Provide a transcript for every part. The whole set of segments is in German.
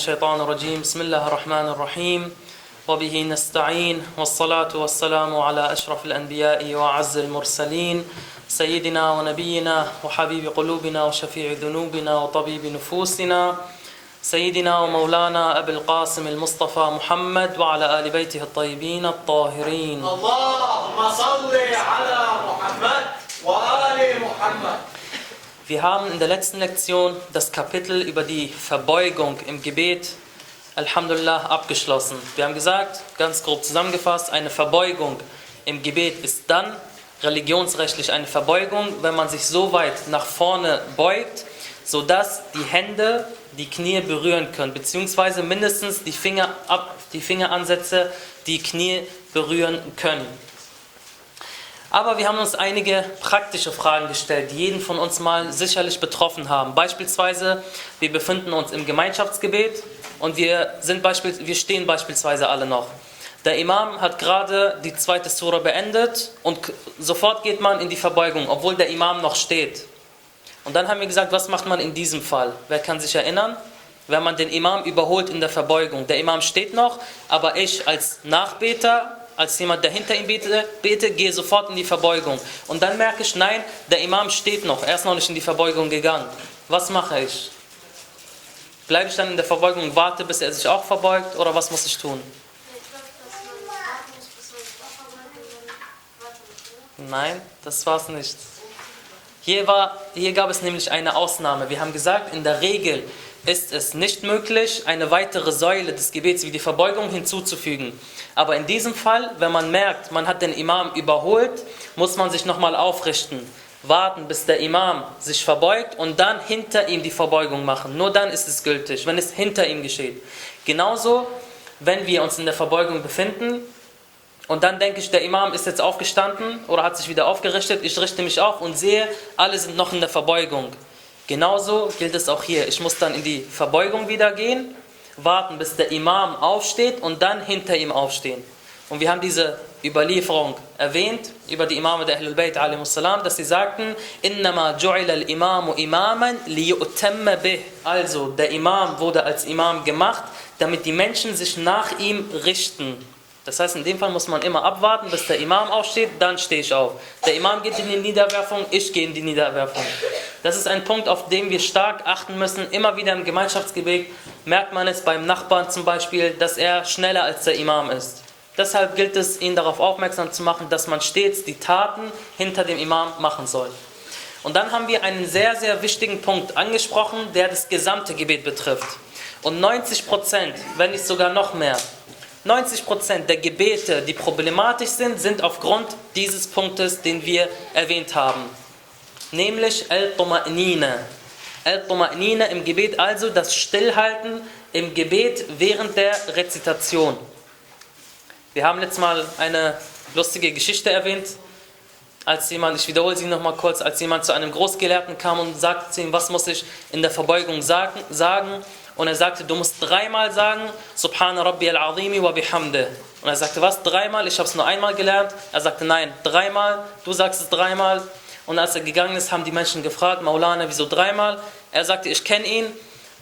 الشيطان الرجيم. بسم الله الرحمن الرحيم. وبه نستعين. والصلاة والسلام على أشرف الأنبياء وأعز المرسلين. سيدنا ونبينا وحبيب قلوبنا وشفيع ذنوبنا وطبيب نفوسنا. سيدنا ومولانا أبي القاسم المصطفى محمد وعلى آل بيته الطيبين الطاهرين. اللهم صل على Wir haben in der letzten Lektion das Kapitel über die Verbeugung im Gebet, Alhamdulillah, abgeschlossen. Wir haben gesagt, ganz grob zusammengefasst, eine Verbeugung im Gebet ist dann religionsrechtlich eine Verbeugung, wenn man sich so weit nach vorne beugt, sodass die Hände die Knie berühren können, beziehungsweise mindestens die, Finger ab, die Fingeransätze die Knie berühren können. Aber wir haben uns einige praktische Fragen gestellt, die jeden von uns mal sicherlich betroffen haben. Beispielsweise, wir befinden uns im Gemeinschaftsgebet und wir, sind beispiel, wir stehen beispielsweise alle noch. Der Imam hat gerade die zweite Sura beendet und sofort geht man in die Verbeugung, obwohl der Imam noch steht. Und dann haben wir gesagt, was macht man in diesem Fall? Wer kann sich erinnern? Wenn man den Imam überholt in der Verbeugung. Der Imam steht noch, aber ich als Nachbeter als jemand, der hinter ihm bete, bete, gehe sofort in die Verbeugung. Und dann merke ich, nein, der Imam steht noch, er ist noch nicht in die Verbeugung gegangen. Was mache ich? Bleibe ich dann in der Verbeugung und warte, bis er sich auch verbeugt oder was muss ich tun? Nein, das war es nicht. Hier, war, hier gab es nämlich eine Ausnahme. Wir haben gesagt, in der Regel ist es nicht möglich, eine weitere Säule des Gebets wie die Verbeugung hinzuzufügen. Aber in diesem Fall, wenn man merkt, man hat den Imam überholt, muss man sich nochmal aufrichten, warten, bis der Imam sich verbeugt und dann hinter ihm die Verbeugung machen. Nur dann ist es gültig, wenn es hinter ihm geschieht. Genauso, wenn wir uns in der Verbeugung befinden und dann denke ich, der Imam ist jetzt aufgestanden oder hat sich wieder aufgerichtet, ich richte mich auf und sehe, alle sind noch in der Verbeugung. Genauso gilt es auch hier. Ich muss dann in die Verbeugung wieder gehen, warten, bis der Imam aufsteht und dann hinter ihm aufstehen. Und wir haben diese Überlieferung erwähnt über die Imame der Ahlul Bayt dass sie sagten, Innama ju'ila al-imamu imaman liyu'tamma bih. Also der Imam wurde als Imam gemacht, damit die Menschen sich nach ihm richten. Das heißt, in dem Fall muss man immer abwarten, bis der Imam aufsteht, dann stehe ich auf. Der Imam geht in die Niederwerfung, ich gehe in die Niederwerfung. Das ist ein Punkt, auf den wir stark achten müssen. Immer wieder im Gemeinschaftsgebet merkt man es beim Nachbarn zum Beispiel, dass er schneller als der Imam ist. Deshalb gilt es, ihn darauf aufmerksam zu machen, dass man stets die Taten hinter dem Imam machen soll. Und dann haben wir einen sehr, sehr wichtigen Punkt angesprochen, der das gesamte Gebet betrifft. Und 90 Prozent, wenn nicht sogar noch mehr, 90% der Gebete, die problematisch sind, sind aufgrund dieses Punktes, den wir erwähnt haben. Nämlich Al-Tuma'nina. Al-Tuma'nina im Gebet, also das Stillhalten im Gebet während der Rezitation. Wir haben letztes Mal eine lustige Geschichte erwähnt, als jemand, ich wiederhole sie nochmal kurz, als jemand zu einem Großgelehrten kam und sagte zu ihm, was muss ich in der Verbeugung sagen, sagen und er sagte, du musst dreimal sagen, Subhana Rabbi al-Azimi wa bihamde. Und er sagte, was, dreimal? Ich habe es nur einmal gelernt. Er sagte, nein, dreimal, du sagst es dreimal. Und als er gegangen ist, haben die Menschen gefragt, Maulana, wieso dreimal? Er sagte, ich kenne ihn.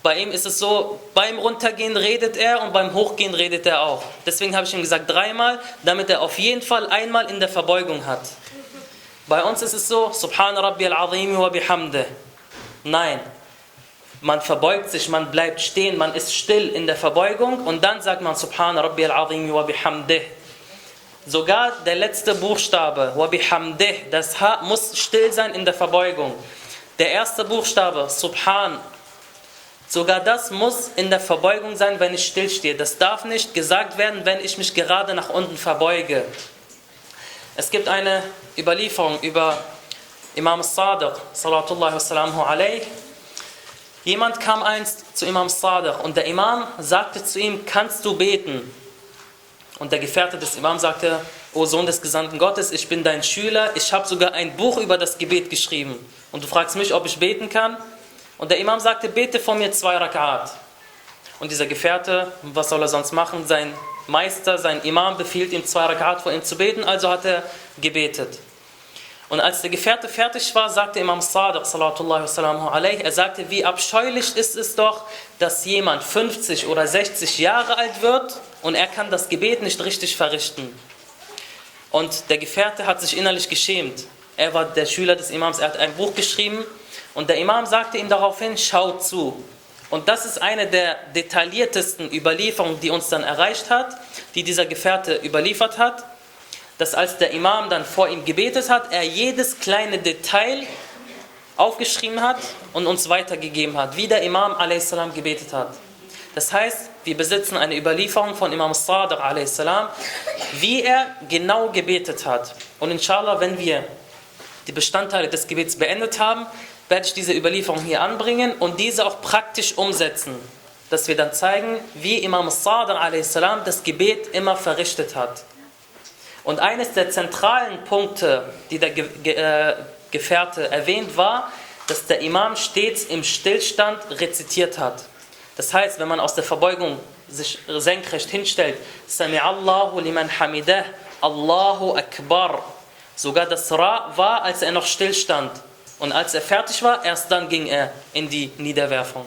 Bei ihm ist es so, beim Runtergehen redet er und beim Hochgehen redet er auch. Deswegen habe ich ihm gesagt dreimal, damit er auf jeden Fall einmal in der Verbeugung hat. Bei uns ist es so, Subhana Rabbi al-Azimi wa bihamde. Nein, man verbeugt sich, man bleibt stehen, man ist still in der Verbeugung und dann sagt man Subhana Rabbi al-Azim wa bihamdih. Sogar der letzte Buchstabe, wa bihamdih, das H muss still sein in der Verbeugung. Der erste Buchstabe, Subhan, sogar das muss in der Verbeugung sein, wenn ich still stehe. Das darf nicht gesagt werden, wenn ich mich gerade nach unten verbeuge. Es gibt eine Überlieferung über Imam Sadiq, sallallahu alaihi Jemand kam einst zu Imam Sadiq und der Imam sagte zu ihm, kannst du beten? Und der Gefährte des Imams sagte, O Sohn des Gesandten Gottes, ich bin dein Schüler, ich habe sogar ein Buch über das Gebet geschrieben. Und du fragst mich, ob ich beten kann? Und der Imam sagte, bete von mir zwei Rakat. Und dieser Gefährte, was soll er sonst machen? Sein Meister, sein Imam befiehlt ihm zwei Rakat vor ihm zu beten, also hat er gebetet. Und als der Gefährte fertig war, sagte Imam Sadiq, salatullahi er sagte, wie abscheulich ist es doch, dass jemand 50 oder 60 Jahre alt wird und er kann das Gebet nicht richtig verrichten. Und der Gefährte hat sich innerlich geschämt. Er war der Schüler des Imams, er hat ein Buch geschrieben und der Imam sagte ihm daraufhin, schau zu. Und das ist eine der detailliertesten Überlieferungen, die uns dann erreicht hat, die dieser Gefährte überliefert hat dass als der Imam dann vor ihm gebetet hat, er jedes kleine Detail aufgeschrieben hat und uns weitergegeben hat, wie der Imam a.s. gebetet hat. Das heißt, wir besitzen eine Überlieferung von Imam Sadiq a.s., wie er genau gebetet hat. Und inshallah, wenn wir die Bestandteile des Gebets beendet haben, werde ich diese Überlieferung hier anbringen und diese auch praktisch umsetzen. Dass wir dann zeigen, wie Imam Sadiq a.s. das Gebet immer verrichtet hat. Und eines der zentralen Punkte, die der äh, Gefährte erwähnt, war, dass der Imam stets im Stillstand rezitiert hat. Das heißt, wenn man aus der Verbeugung sich senkrecht hinstellt, Sami Allahu liman hamidah, Allahu Akbar. Sogar das Ra war, als er noch stillstand. Und als er fertig war, erst dann ging er in die Niederwerfung.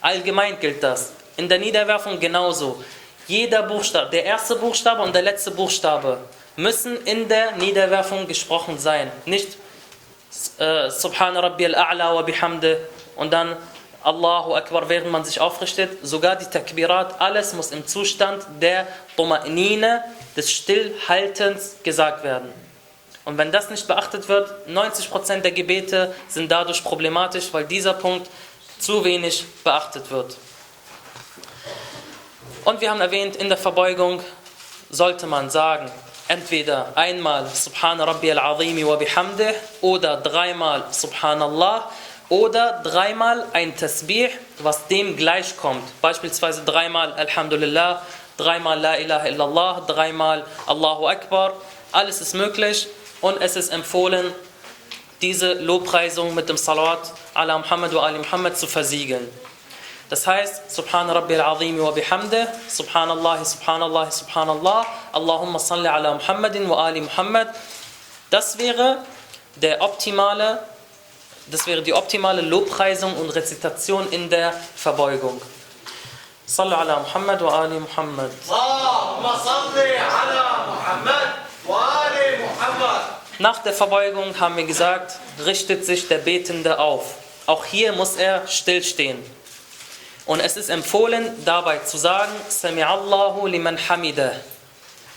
Allgemein gilt das. In der Niederwerfung genauso. Jeder Buchstabe, der erste Buchstabe und der letzte Buchstabe müssen in der Niederwerfung gesprochen sein. Nicht äh, Subhan Rabbi al-A'la wa bihamde und dann Allahu Akbar, während man sich aufrichtet. Sogar die Takbirat, alles muss im Zustand der Tuma'nine, des Stillhaltens gesagt werden. Und wenn das nicht beachtet wird, 90% der Gebete sind dadurch problematisch, weil dieser Punkt zu wenig beachtet wird. Und wir haben erwähnt, in der Verbeugung sollte man sagen, entweder einmal Subhan Rabbi al-Azimi wa bihamdih oder dreimal Subhanallah oder dreimal ein Tasbih, was dem gleichkommt. Beispielsweise dreimal Alhamdulillah, dreimal La ilaha illallah, dreimal Allahu Akbar. Alles ist möglich und es ist empfohlen, diese Lobpreisung mit dem Salat ala Muhammad wa ali Muhammad zu versiegeln. Das heißt, Subhan Rabbi al-Azim wa bihamdih, Subhanallah, Subhanallah, Subhanallah, Allahumma salli ala Muhammadin wa ali Muhammad. Das wäre der optimale, das wäre die optimale Lobpreisung und Rezitation in der Verbeugung. Muhammad wa ali Muhammad. Allahumma salli ala Muhammad wa ali Muhammad. Nach der Verbeugung haben wir gesagt, richtet sich der Betende auf. Auch hier muss er stillstehen. Und es ist empfohlen, dabei zu sagen, Sami'allahu liman hamidah.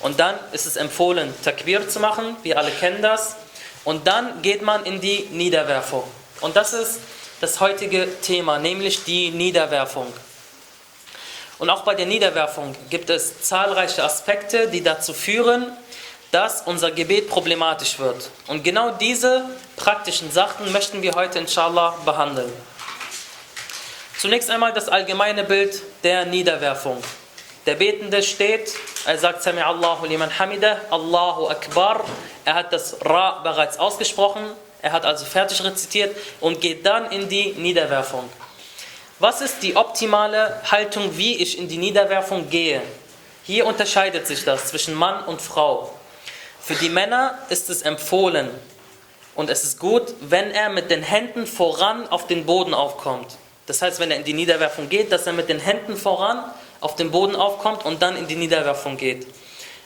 Und dann ist es empfohlen, Takbir zu machen, wir alle kennen das. Und dann geht man in die Niederwerfung. Und das ist das heutige Thema, nämlich die Niederwerfung. Und auch bei der Niederwerfung gibt es zahlreiche Aspekte, die dazu führen, dass unser Gebet problematisch wird. Und genau diese praktischen Sachen möchten wir heute inshallah behandeln. Zunächst einmal das allgemeine Bild der Niederwerfung. Der Betende steht, er sagt Sami Allahu liman hamidah, Allahu Akbar. Er hat das Ra bereits ausgesprochen, er hat also fertig rezitiert und geht dann in die Niederwerfung. Was ist die optimale Haltung, wie ich in die Niederwerfung gehe? Hier unterscheidet sich das zwischen Mann und Frau. Für die Männer ist es empfohlen und es ist gut, wenn er mit den Händen voran auf den Boden aufkommt. Das heißt, wenn er in die Niederwerfung geht, dass er mit den Händen voran auf den Boden aufkommt und dann in die Niederwerfung geht.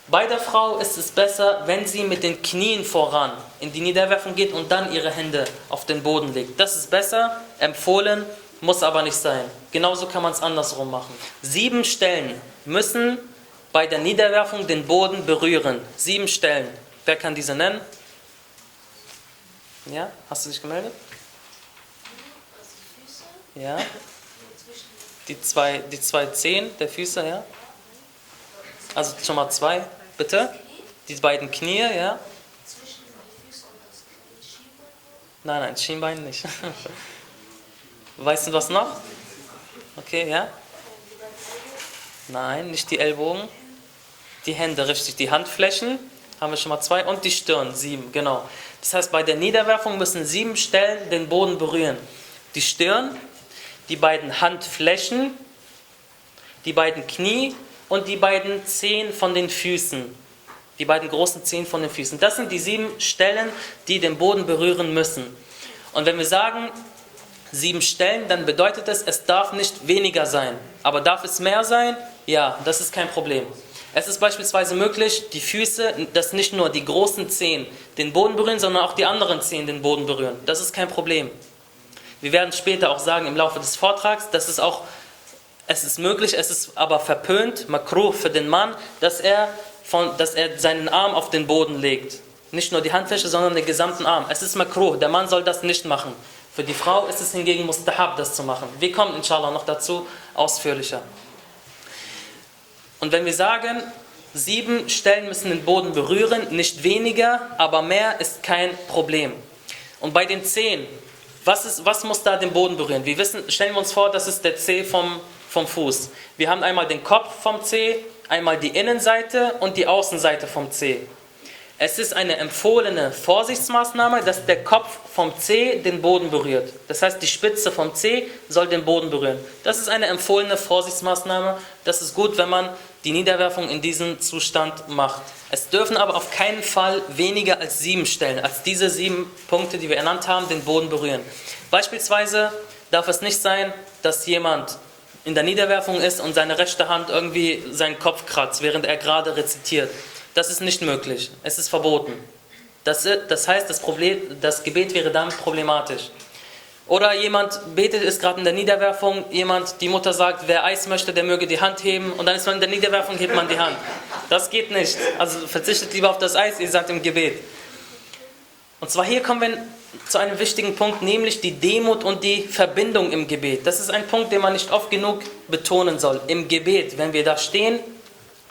Bei der Frau ist es besser, wenn sie mit den Knien voran in die Niederwerfung geht und dann ihre Hände auf den Boden legt. Das ist besser, empfohlen, muss aber nicht sein. Genauso kann man es andersrum machen. Sieben Stellen müssen bei der Niederwerfung den Boden berühren. Sieben Stellen. Wer kann diese nennen? Ja, hast du dich gemeldet? Ja. Die zwei, die zwei Zehen der Füße, ja. Also schon mal zwei, bitte. Die beiden Knie, ja. Nein, nein, Schienbein nicht. Weißt du was noch? Okay, ja. Nein, nicht die Ellbogen. Die Hände, richtig. Die Handflächen haben wir schon mal zwei. Und die Stirn, sieben, genau. Das heißt, bei der Niederwerfung müssen sieben Stellen den Boden berühren. Die Stirn, die beiden Handflächen, die beiden Knie und die beiden Zehen von den Füßen. Die beiden großen Zehen von den Füßen. Das sind die sieben Stellen, die den Boden berühren müssen. Und wenn wir sagen, sieben Stellen, dann bedeutet es, es darf nicht weniger sein. Aber darf es mehr sein? Ja, das ist kein Problem. Es ist beispielsweise möglich, die Füße, dass nicht nur die großen Zehen den Boden berühren, sondern auch die anderen Zehen den Boden berühren. Das ist kein Problem. Wir werden später auch sagen im Laufe des Vortrags, dass es auch, es ist möglich, es ist aber verpönt, makruh für den Mann, dass er, von, dass er seinen Arm auf den Boden legt. Nicht nur die Handfläche, sondern den gesamten Arm. Es ist makruh, der Mann soll das nicht machen. Für die Frau ist es hingegen mustahab, das zu machen. Wir kommen inshallah noch dazu ausführlicher. Und wenn wir sagen, sieben Stellen müssen den Boden berühren, nicht weniger, aber mehr ist kein Problem. Und bei den zehn, was, ist, was muss da den Boden berühren? Wir wissen, stellen wir uns vor, das ist der Zeh vom, vom Fuß. Wir haben einmal den Kopf vom Zeh, einmal die Innenseite und die Außenseite vom Zeh. Es ist eine empfohlene Vorsichtsmaßnahme, dass der Kopf vom C den Boden berührt. Das heißt, die Spitze vom C soll den Boden berühren. Das ist eine empfohlene Vorsichtsmaßnahme. Das ist gut, wenn man die Niederwerfung in diesem Zustand macht. Es dürfen aber auf keinen Fall weniger als sieben Stellen, als diese sieben Punkte, die wir ernannt haben, den Boden berühren. Beispielsweise darf es nicht sein, dass jemand in der Niederwerfung ist und seine rechte Hand irgendwie seinen Kopf kratzt, während er gerade rezitiert. Das ist nicht möglich. Es ist verboten. Das, das heißt, das, Problem, das Gebet wäre damit problematisch. Oder jemand betet, ist gerade in der Niederwerfung, jemand, die Mutter sagt, wer Eis möchte, der möge die Hand heben und dann ist man in der Niederwerfung, hebt man die Hand. Das geht nicht. Also verzichtet lieber auf das Eis, ihr sagt im Gebet. Und zwar hier kommen wir zu einem wichtigen Punkt, nämlich die Demut und die Verbindung im Gebet. Das ist ein Punkt, den man nicht oft genug betonen soll. Im Gebet, wenn wir da stehen,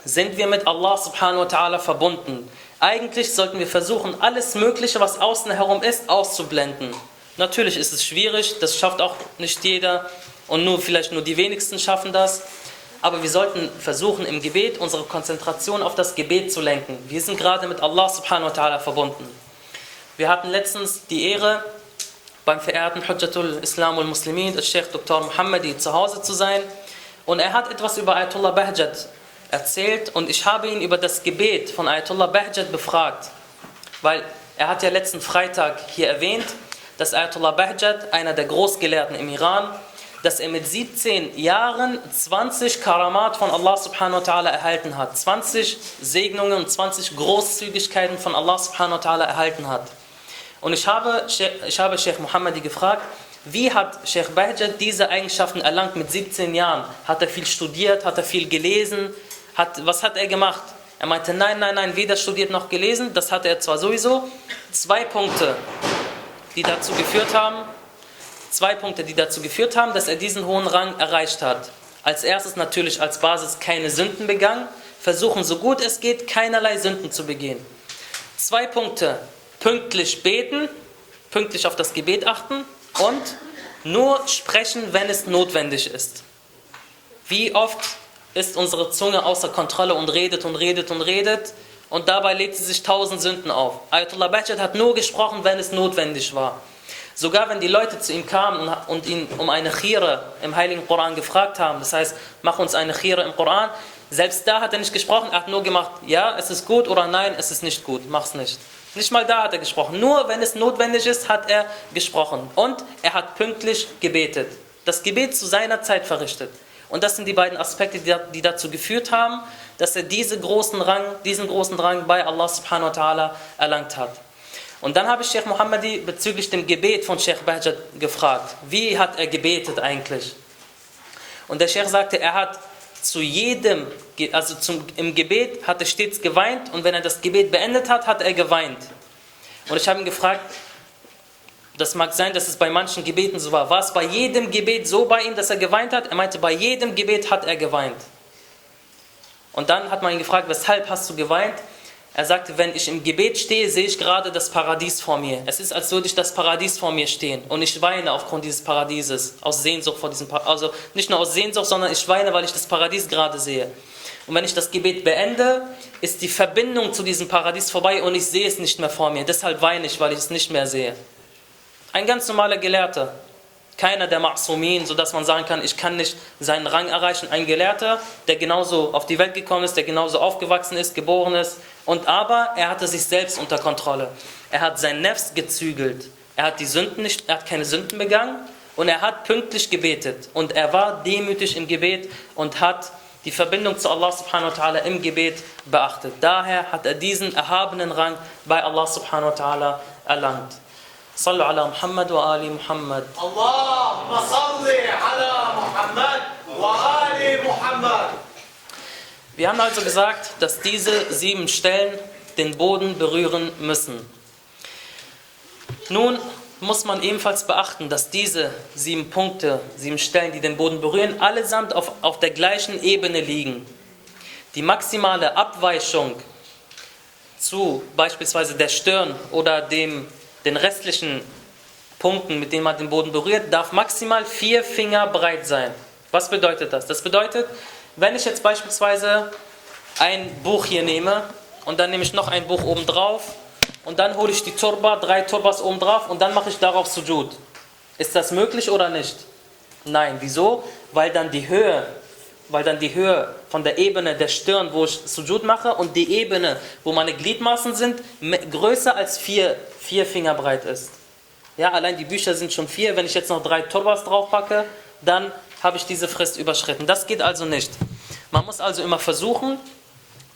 sind wir mit Allah subhanahu wa ta'ala verbunden. Eigentlich sollten wir versuchen, alles Mögliche, was außen herum ist, auszublenden. Natürlich ist es schwierig, das schafft auch nicht jeder und nur vielleicht nur die wenigsten schaffen das. Aber wir sollten versuchen, im Gebet unsere Konzentration auf das Gebet zu lenken. Wir sind gerade mit Allah subhanahu wa ta'ala verbunden. Wir hatten letztens die Ehre, beim verehrten Hujjatul Islam und Muslimin, der Sheikh Dr. Muhammadi, zu Hause zu sein. Und er hat etwas über Ayatollah Bahjat erzählt und ich habe ihn über das Gebet von Ayatollah Bahjat befragt, weil er hat ja letzten Freitag hier erwähnt, dass Ayatollah Bahjat, einer der Großgelehrten im Iran, dass er mit 17 Jahren 20 Karamat von Allah subhanahu wa ta'ala erhalten hat. 20 Segnungen und 20 Großzügigkeiten von Allah subhanahu wa ta'ala erhalten hat. Und ich habe, ich habe Sheikh Muhammadi gefragt, wie hat Sheikh Bahjat diese Eigenschaften erlangt mit 17 Jahren? Hat er viel studiert? Hat er viel gelesen? Hat, was hat er gemacht? Er meinte, nein, nein, nein, weder studiert noch gelesen. Das hatte er zwar sowieso. Zwei Punkte, die dazu geführt haben, zwei Punkte, die dazu geführt haben, dass er diesen hohen Rang erreicht hat. Als erstes natürlich als Basis keine Sünden begangen, versuchen so gut es geht, keinerlei Sünden zu begehen. Zwei Punkte, pünktlich beten, pünktlich auf das Gebet achten und nur sprechen, wenn es notwendig ist. Wie oft ist unsere Zunge außer Kontrolle und redet und redet und redet und dabei legt sie sich tausend Sünden auf. Ayatollah Bahjat hat nur gesprochen, wenn es notwendig war. Sogar wenn die Leute zu ihm kamen und ihn um eine Khira im Heiligen Koran gefragt haben, das heißt, mach uns eine Khira im Koran, selbst da hat er nicht gesprochen, er hat nur gemacht, ja, es ist gut oder nein, es ist nicht gut, mach's nicht. Nicht mal da hat er gesprochen, nur wenn es notwendig ist, hat er gesprochen. Und er hat pünktlich gebetet. Das Gebet zu seiner Zeit verrichtet. Und das sind die beiden Aspekte, die dazu geführt haben, dass er diese großen Rang, diesen großen Rang bei Allah subhanahu wa ta'ala erlangt hat. Und dann habe ich Sheikh Muhammadi bezüglich dem Gebet von Sheikh Bahjat gefragt. Wie hat er gebetet eigentlich? Und der Sheikh sagte, er hat zu jedem, also zum, im Gebet hat er stets geweint und wenn er das Gebet beendet hat, hat er geweint. Und ich habe ihn gefragt, das mag sein, dass es bei manchen Gebeten so war. War es bei jedem Gebet so bei ihm, dass er geweint hat? Er meinte, bei jedem Gebet hat er geweint. Und dann hat man ihn gefragt, weshalb hast du geweint? Er sagte, wenn ich im Gebet stehe, sehe ich gerade das Paradies vor mir. Es ist, als würde ich das Paradies vor mir stehen. Und ich weine aufgrund dieses Paradieses, aus Sehnsucht vor diesem Paradies. Also nicht nur aus Sehnsucht, sondern ich weine, weil ich das Paradies gerade sehe. Und wenn ich das Gebet beende, ist die Verbindung zu diesem Paradies vorbei und ich sehe es nicht mehr vor mir. Deshalb weine ich, weil ich es nicht mehr sehe. Ein ganz normaler Gelehrter. keiner der Ma'sumin, sodass man sagen kann, ich kann nicht seinen Rang erreichen. Ein Gelehrter, der genauso auf die Welt gekommen ist, der genauso aufgewachsen ist, geboren ist. Und aber er hatte sich selbst unter Kontrolle. Er hat sein Nefs gezügelt. Er hat die Sünden nicht, er hat keine Sünden begangen und er hat pünktlich gebetet. Und er war demütig im Gebet und hat die Verbindung zu Allah subhanahu wa ta'ala im Gebet beachtet. Daher hat er diesen erhabenen Rang bei Allah subhanahu wa ta'ala erlangt. Sallu ala Muhammad wa ali Muhammad. اللهم صل على محمد وآل محمد Wir haben also gesagt, dass diese sieben Stellen den Boden berühren müssen. Nun muss man ebenfalls beachten, dass diese sieben Punkte, sieben Stellen, die den Boden berühren, allesamt auf, auf der gleichen Ebene liegen. Die maximale Abweichung zu beispielsweise der Stirn oder dem, den restlichen Punkten, mit denen man den Boden berührt, darf maximal vier Finger breit sein. Was bedeutet das? Das bedeutet, wenn ich jetzt beispielsweise ein Buch hier nehme und dann nehme ich noch ein Buch oben drauf und dann hole ich die Turba, drei Turbas oben drauf und dann mache ich darauf Sujud. Ist das möglich oder nicht? Nein. Wieso? Weil dann die Höhe, weil dann die Höhe von der Ebene der Stirn, wo ich Sujud mache, und die Ebene, wo meine Gliedmaßen sind, größer als vier, vier Finger breit ist. Ja, allein die Bücher sind schon vier. Wenn ich jetzt noch drei Turbas draufpacke, dann habe ich diese Frist überschritten. Das geht also nicht. Man muss also immer versuchen,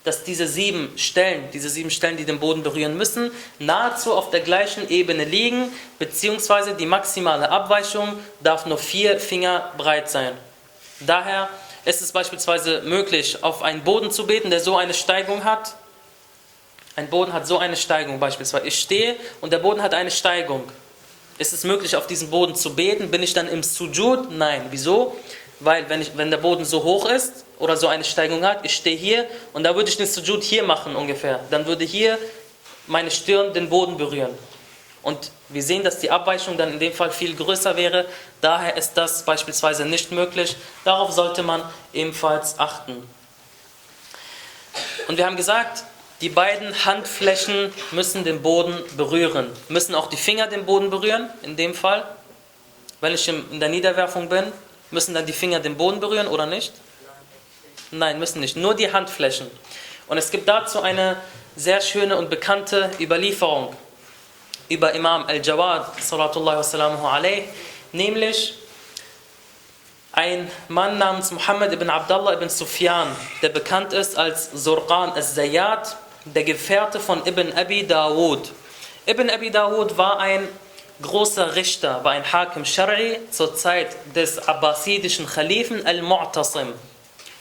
dass diese sieben Stellen, diese sieben Stellen, die den Boden berühren müssen, nahezu auf der gleichen Ebene liegen, beziehungsweise die maximale Abweichung darf nur vier Finger breit sein. Daher ist es beispielsweise möglich, auf einen Boden zu beten, der so eine Steigung hat. Ein Boden hat so eine Steigung beispielsweise. Ich stehe und der Boden hat eine Steigung. Ist es möglich, auf diesem Boden zu beten? Bin ich dann im Sujud? Nein. Wieso? Weil wenn, ich, wenn der Boden so hoch ist oder so eine Steigung hat, ich stehe hier und da würde ich den Sujud hier machen ungefähr. Dann würde hier meine Stirn den Boden berühren. Und wir sehen, dass die Abweichung dann in dem Fall viel größer wäre. Daher ist das beispielsweise nicht möglich. Darauf sollte man ebenfalls achten. Und wir haben gesagt, die beiden Handflächen müssen den Boden berühren. Müssen auch die Finger den Boden berühren, in dem Fall. Wenn ich in der Niederwerfung bin, müssen dann die Finger den Boden berühren oder nicht? Nein, müssen nicht. Nur die Handflächen. Und es gibt dazu eine sehr schöne und bekannte Überlieferung über Imam al-Jawad, nämlich ein Mann namens Muhammad ibn Abdullah ibn Sufyan, der bekannt ist als Surqan al-Zayyad, der Gefährte von Ibn Abi Dawud. Ibn Abi Dawud war ein großer Richter, war ein Hakim Shari zur Zeit des abbasidischen Khalifen Al-Mu'tasim.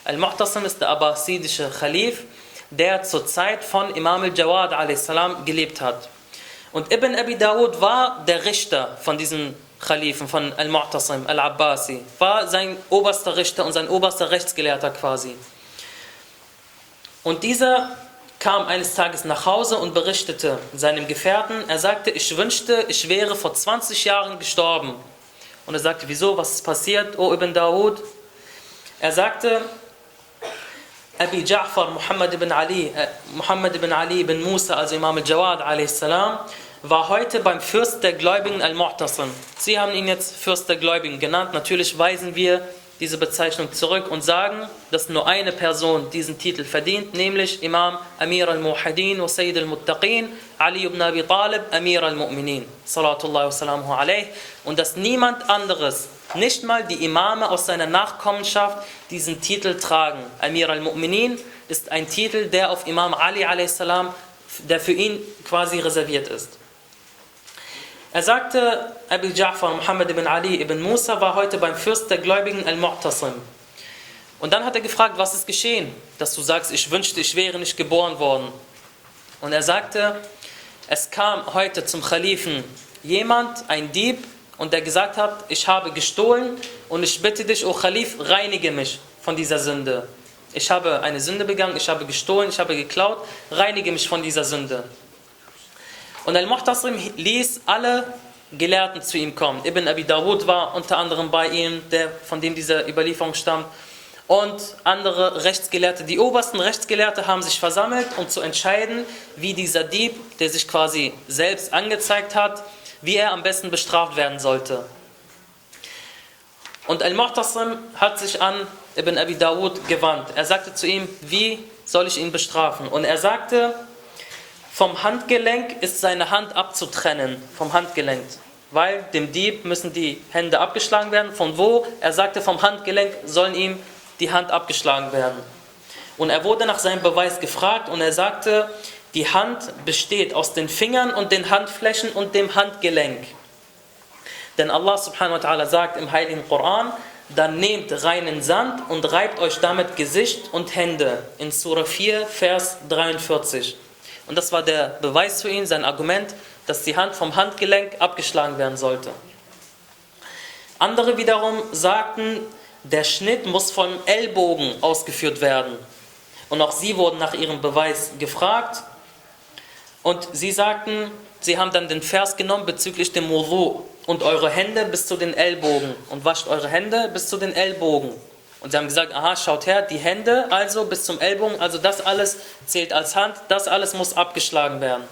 Al-Mu'tasim ist der abbasidische Khalif, der zur Zeit von Imam al-Jawad gelebt hat. Und Ibn Abi Dawud war der Richter von diesem Khalifen, von Al-Mu'tasim, Al-Abbasi. War sein oberster Richter und sein oberster Rechtsgelehrter quasi. Und dieser kam eines Tages nach Hause und berichtete seinem Gefährten, er sagte, ich wünschte, ich wäre vor 20 Jahren gestorben. Und er sagte, wieso, was ist passiert, O Ibn Dawud? Er sagte, Abi Ja'far Muhammad ibn Ali, äh, Muhammad ibn Ali ibn Musa, also Imam al-Jawad a.s., war heute beim Fürst der Gläubigen al-Mu'tasim. Sie haben ihn jetzt Fürst der Gläubigen genannt. Natürlich weisen wir diese Bezeichnung zurück und sagen, dass nur eine Person diesen Titel verdient, nämlich Imam Amir al-Muhadin wa Sayyid al-Muttaqin, Ali ibn Abi Talib, Amir al-Mu'minin, und dass niemand anderes, nicht mal die Imame aus seiner Nachkommenschaft, diesen Titel tragen. Amir al-Mu'minin ist ein Titel, der auf Imam Ali a.s., der für ihn quasi reserviert ist. Er sagte, Abi Ja'far Muhammad ibn Ali ibn Musa war heute beim Fürst der Gläubigen Al-Mu'tasim. Und dann hat er gefragt, was ist geschehen, dass du sagst, ich wünschte, ich wäre nicht geboren worden. Und er sagte, es kam heute zum Khalifen jemand, ein Dieb, und der gesagt hat, ich habe gestohlen und ich bitte dich, o Khalif, reinige mich von dieser Sünde. Ich habe eine Sünde begangen, ich habe gestohlen, ich habe geklaut, reinige mich von dieser Sünde. Und Al-Muhtasim ließ alle Gelehrten zu ihm kommen. Ibn Abi Dawud war unter anderem bei ihm, der, von dem diese Überlieferung stammt. Und andere Rechtsgelehrte, die obersten Rechtsgelehrte haben sich versammelt, um zu entscheiden, wie dieser Dieb, der sich quasi selbst angezeigt hat, wie er am besten bestraft werden sollte. Und Al-Mu'tasim hat sich an Ibn Abi Dawud gewandt. Er sagte zu ihm, wie soll ich ihn bestrafen? Und er sagte, vom Handgelenk ist seine Hand abzutrennen, vom Handgelenk. Weil dem Dieb müssen die Hände abgeschlagen werden. Von wo? Er sagte, vom Handgelenk sollen ihm die Hand abgeschlagen werden. Und er wurde nach seinem Beweis gefragt und er sagte, die Hand besteht aus den Fingern und den Handflächen und dem Handgelenk. Denn Allah subhanahu wa ta'ala sagt im Heiligen Koran, dann nehmt reinen Sand und reibt euch damit Gesicht und Hände. In Surah 4, Vers 43. Und das war der Beweis für ihn, sein Argument, dass die Hand vom Handgelenk abgeschlagen werden sollte. Andere wiederum sagten, der Schnitt muss vom Ellbogen ausgeführt werden. Und auch sie wurden nach ihrem Beweis gefragt. Und sie sagten, sie haben dann den Vers genommen bezüglich dem Wudu und eure Hände bis zu den Ellbogen und wascht eure Hände bis zu den Ellbogen. Und sie haben gesagt, aha, schaut her, die Hände also bis zum Ellbogen, also das alles zählt als Hand, das alles muss abgeschlagen werden.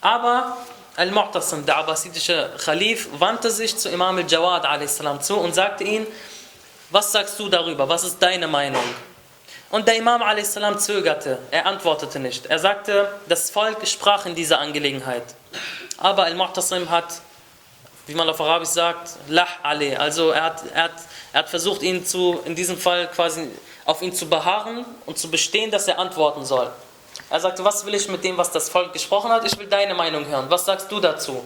Aber Al-Mu'tasim, der abbasidische Khalif, wandte sich zu Imam al-Jawad zu und sagte ihm, was sagst du darüber, was ist deine Meinung? Und der Imam a.s. zögerte, er antwortete nicht. Er sagte, das Volk sprach in dieser Angelegenheit. Aber Al-Mu'tasim hat, wie man auf Arabisch sagt, Lah Ali, also er hat, er, hat, er hat versucht, ihn zu, in diesem Fall quasi auf ihn zu beharren und zu bestehen, dass er antworten soll. Er sagte, was will ich mit dem, was das Volk gesprochen hat? Ich will deine Meinung hören. Was sagst du dazu?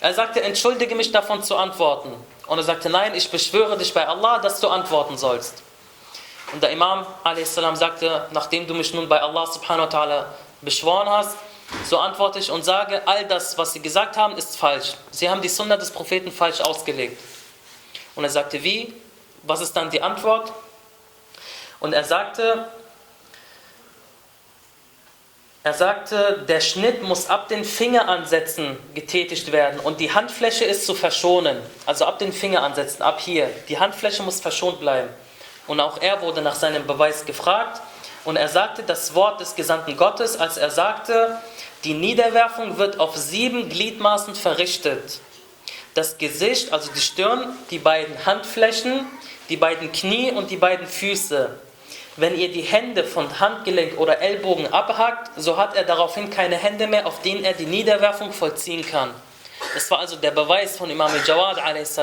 Er sagte, entschuldige mich davon zu antworten. Und er sagte, nein, ich beschwöre dich bei Allah, dass du antworten sollst. Und der Imam a.s. sagte, nachdem du mich nun bei Allah subhanahu wa ta'ala beschworen hast, so antworte ich und sage, all das, was sie gesagt haben, ist falsch. Sie haben die Sunna des Propheten falsch ausgelegt. Und er sagte, wie? Was ist dann die Antwort? Und er sagte, er sagte, der Schnitt muss ab den Fingeransätzen getätigt werden und die Handfläche ist zu verschonen. Also ab den Fingeransätzen, ab hier. Die Handfläche muss verschont bleiben. Und auch er wurde nach seinem Beweis gefragt. Und er sagte das Wort des Gesandten Gottes, als er sagte, die Niederwerfung wird auf sieben Gliedmaßen verrichtet. Das Gesicht, also die Stirn, die beiden Handflächen, die beiden Knie und die beiden Füße. Wenn ihr die Hände von Handgelenk oder Ellbogen abhackt, so hat er daraufhin keine Hände mehr, auf denen er die Niederwerfung vollziehen kann. Das war also der Beweis von Imam al-Jawad a.s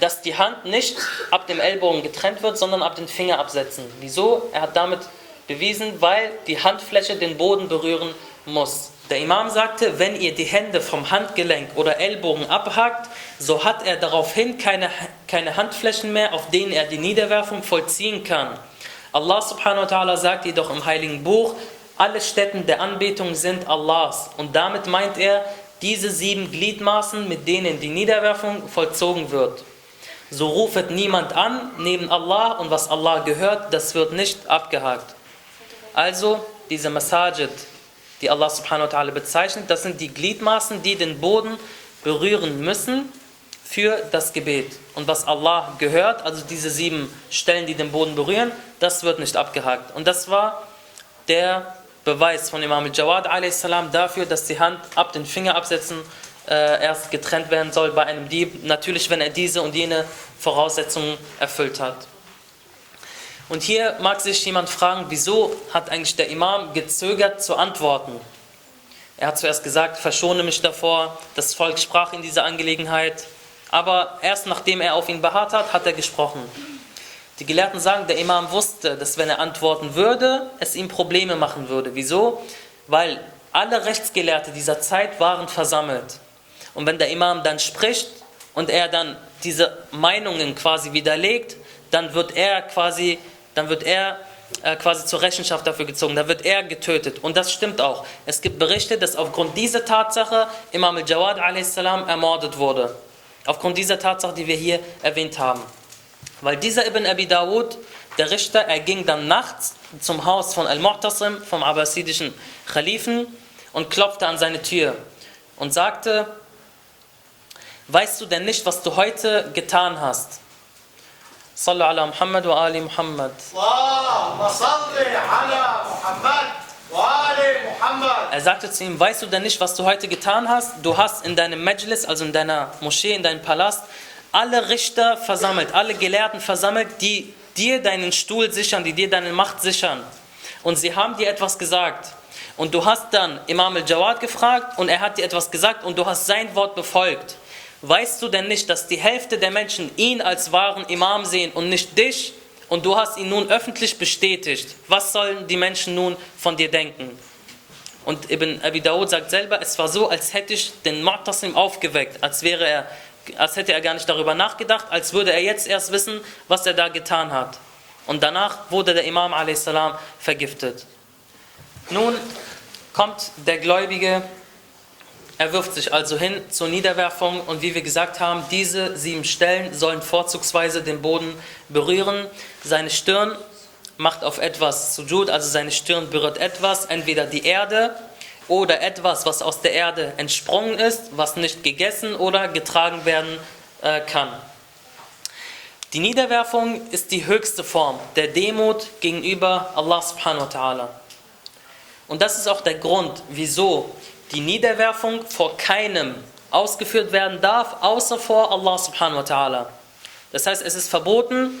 dass die Hand nicht ab dem Ellbogen getrennt wird, sondern ab den Finger absetzen. Wieso? Er hat damit bewiesen, weil die Handfläche den Boden berühren muss. Der Imam sagte, wenn ihr die Hände vom Handgelenk oder Ellbogen abhakt, so hat er daraufhin keine, keine Handflächen mehr, auf denen er die Niederwerfung vollziehen kann. Allah subhanahu wa ta'ala sagt jedoch im Heiligen Buch, alle Stätten der Anbetung sind Allahs. Und damit meint er diese sieben Gliedmaßen, mit denen die Niederwerfung vollzogen wird. So rufet niemand an neben Allah und was Allah gehört, das wird nicht abgehakt. Also diese Masajid, die Allah subhanahu wa ta'ala bezeichnet, das sind die Gliedmaßen, die den Boden berühren müssen für das Gebet. Und was Allah gehört, also diese sieben Stellen, die den Boden berühren, das wird nicht abgehakt. Und das war der Beweis von Imam Jawad a.s. dafür, dass die Hand ab den Finger absetzen äh, erst getrennt werden soll bei einem Dieb. Natürlich, wenn er diese und jene Voraussetzungen erfüllt hat. Und hier mag sich jemand fragen, wieso hat eigentlich der Imam gezögert zu antworten? Er hat zuerst gesagt, verschone mich davor, das Volk sprach in dieser Angelegenheit. Aber erst nachdem er auf ihn beharrt hat, hat er gesprochen. Die Gelehrten sagen, der Imam wusste, dass wenn er antworten würde, es ihm Probleme machen würde. Wieso? Weil alle Rechtsgelehrte dieser Zeit waren versammelt. Und wenn der Imam dann spricht und er dann diese Meinungen quasi widerlegt, dann wird er quasi, dann wird er äh, quasi zur Rechenschaft dafür gezogen, dann wird er getötet. Und das stimmt auch. Es gibt Berichte, dass aufgrund dieser Tatsache Imam al-Jawad a.s. ermordet wurde. Aufgrund dieser Tatsache, die wir hier erwähnt haben. Weil dieser Ibn Abi Dawud, der Richter, er ging dann nachts zum Haus von Al-Mu'tasim, vom abbasidischen Khalifen, und klopfte an seine Tür und sagte, weißt du denn nicht, was du heute getan hast? Sallu ala Muhammad wa ali Muhammad. Er sagte zu ihm, weißt du denn nicht, was du heute getan hast? Du hast in deinem Majlis, also in deiner Moschee, in deinem Palast, alle Richter versammelt, alle Gelehrten versammelt, die dir deinen Stuhl sichern, die dir deine Macht sichern. Und sie haben dir etwas gesagt. Und du hast dann Imam al-Jawad gefragt und er hat dir etwas gesagt und du hast sein Wort befolgt. Weißt du denn nicht, dass die Hälfte der Menschen ihn als wahren Imam sehen und nicht dich? Und du hast ihn nun öffentlich bestätigt. Was sollen die Menschen nun von dir denken? Und Ibn Abi Dawud sagt selber, es war so, als hätte ich den Mu'tasim aufgeweckt, als wäre er als hätte er gar nicht darüber nachgedacht, als würde er jetzt erst wissen, was er da getan hat. Und danach wurde der Imam a.s. vergiftet. Nun kommt der Gläubige, er wirft sich also hin zur Niederwerfung und wie wir gesagt haben, diese sieben Stellen sollen vorzugsweise den Boden berühren. Seine Stirn macht auf etwas Sujud, also seine Stirn berührt etwas, entweder die Erde oder etwas, was aus der Erde entsprungen ist, was nicht gegessen oder getragen werden äh, kann. Die Niederwerfung ist die höchste Form der Demut gegenüber Allah subhanahu wa ta'ala. Und das ist auch der Grund, wieso die Niederwerfung vor keinem ausgeführt werden darf, außer vor Allah subhanahu wa ta'ala. Das heißt, es ist verboten,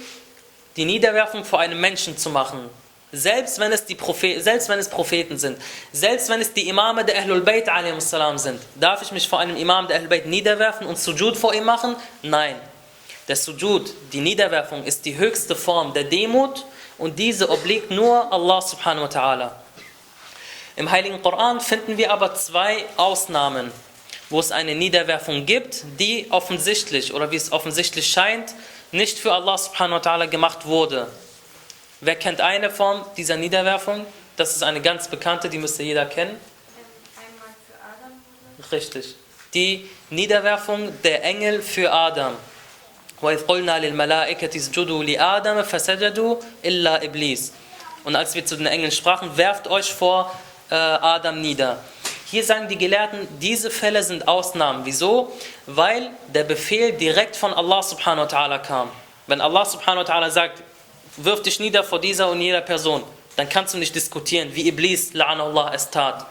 die Niederwerfung vor einem Menschen zu machen. Selbst wenn, es die Prophet, selbst wenn es Propheten sind, selbst wenn es die Imame der Ahlul Bayt sind, darf ich mich vor einem Imam der Ahlul Bayt niederwerfen und Sujud vor ihm machen? Nein. Der Sujud, die Niederwerfung, ist die höchste Form der Demut und diese obliegt nur Allah subhanahu wa ta'ala. Im Heiligen Koran finden wir aber zwei Ausnahmen, wo es eine Niederwerfung gibt, die offensichtlich oder wie es offensichtlich scheint, nicht für Allah subhanahu wa ta'ala gemacht wurde. Wer kennt eine Form dieser Niederwerfung? Das ist eine ganz bekannte, die müsste jeder kennen. Richtig. Die Niederwerfung der Engel für Adam. Und als wir zu den Engeln sprachen, werft euch vor Adam nieder. Hier sagen die Gelehrten, diese Fälle sind Ausnahmen. Wieso? Weil der Befehl direkt von Allah subhanahu wa ta'ala kam. Wenn Allah subhanahu wa ta'ala sagt, wirf dich nieder vor dieser und jeder Person, dann kannst du nicht diskutieren, wie Iblis, Allah, es tat.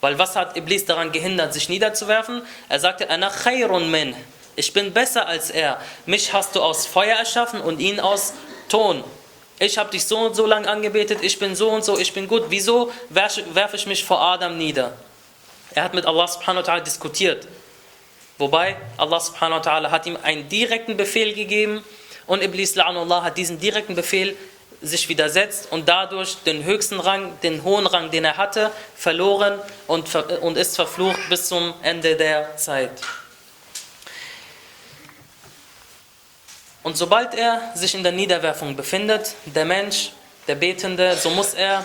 Weil was hat Iblis daran gehindert, sich niederzuwerfen? Er sagte, Ana khayrun min. Ich bin besser als er. Mich hast du aus Feuer erschaffen und ihn aus Ton. Ich habe dich so und so lang angebetet, ich bin so und so, ich bin gut. Wieso werfe ich mich vor Adam nieder? Er hat mit Allah subhanahu wa ta'ala diskutiert. Wobei Allah subhanahu wa ta'ala hat ihm einen direkten Befehl gegeben, und Iblis la'anullah hat diesen direkten Befehl sich widersetzt und dadurch den höchsten Rang, den hohen Rang, den er hatte, verloren und, und ist verflucht bis zum Ende der Zeit. Und sobald er sich in der Niederwerfung befindet, der Mensch, der Betende, so muss er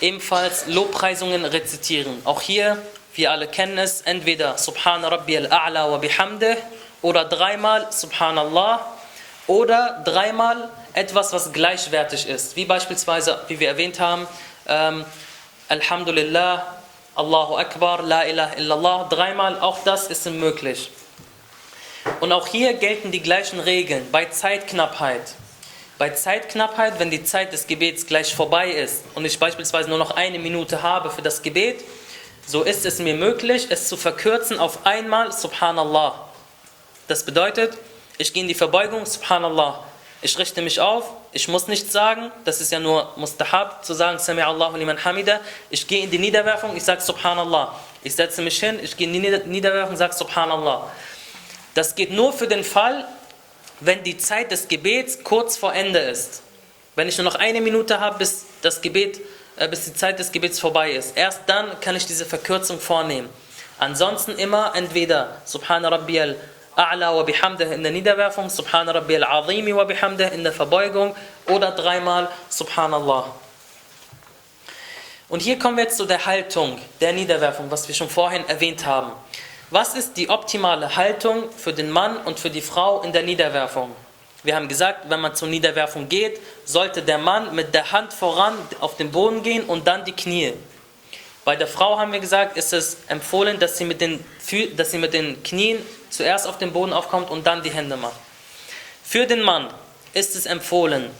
ebenfalls Lobpreisungen rezitieren. Auch hier, wir alle kennen es, entweder Subhan Rabbi al-A'la wa bihamdih oder dreimal Subhanallah oder dreimal etwas, was gleichwertig ist, wie beispielsweise, wie wir erwähnt haben, ähm, Alhamdulillah, Allahu Akbar, La ilaha illallah, dreimal, auch das ist möglich. Und auch hier gelten die gleichen Regeln bei Zeitknappheit. Bei Zeitknappheit, wenn die Zeit des Gebets gleich vorbei ist und ich beispielsweise nur noch eine Minute habe für das Gebet, so ist es mir möglich, es zu verkürzen auf einmal Subhanallah. Das bedeutet, ich gehe in die Verbeugung, subhanallah. Ich richte mich auf, ich muss nichts sagen, das ist ja nur mustahab, zu sagen, Sami Allahu liman hamida. Ich gehe in die Niederwerfung, ich sage subhanallah. Ich setze mich hin, ich gehe in die Niederwerfung, sage subhanallah. Das geht nur für den Fall, wenn die Zeit des Gebets kurz vor Ende ist. Wenn ich nur noch eine Minute habe, bis das Gebet, äh, bis die Zeit des Gebets vorbei ist. Erst dann kann ich diese Verkürzung vornehmen. Ansonsten immer entweder Subhan Rabbiyal A'la wa bihamdih in der Niederwerfung, Subhan Rabbi al-Azimi wa bihamdih in der Verbeugung oder dreimal Subhanallah. Und hier kommen wir jetzt zu der Haltung der Niederwerfung, was wir schon vorhin erwähnt haben. Was ist die optimale Haltung für den Mann und für die Frau in der Niederwerfung? Wir haben gesagt, wenn man zur Niederwerfung geht, sollte der Mann mit der Hand voran auf den Boden gehen und dann die Knie. Bei der Frau haben wir gesagt, ist es empfohlen, dass sie mit den, dass sie mit den Knien zuerst auf den Boden aufkommt und dann die Hände macht. Für den Mann ist es empfohlen,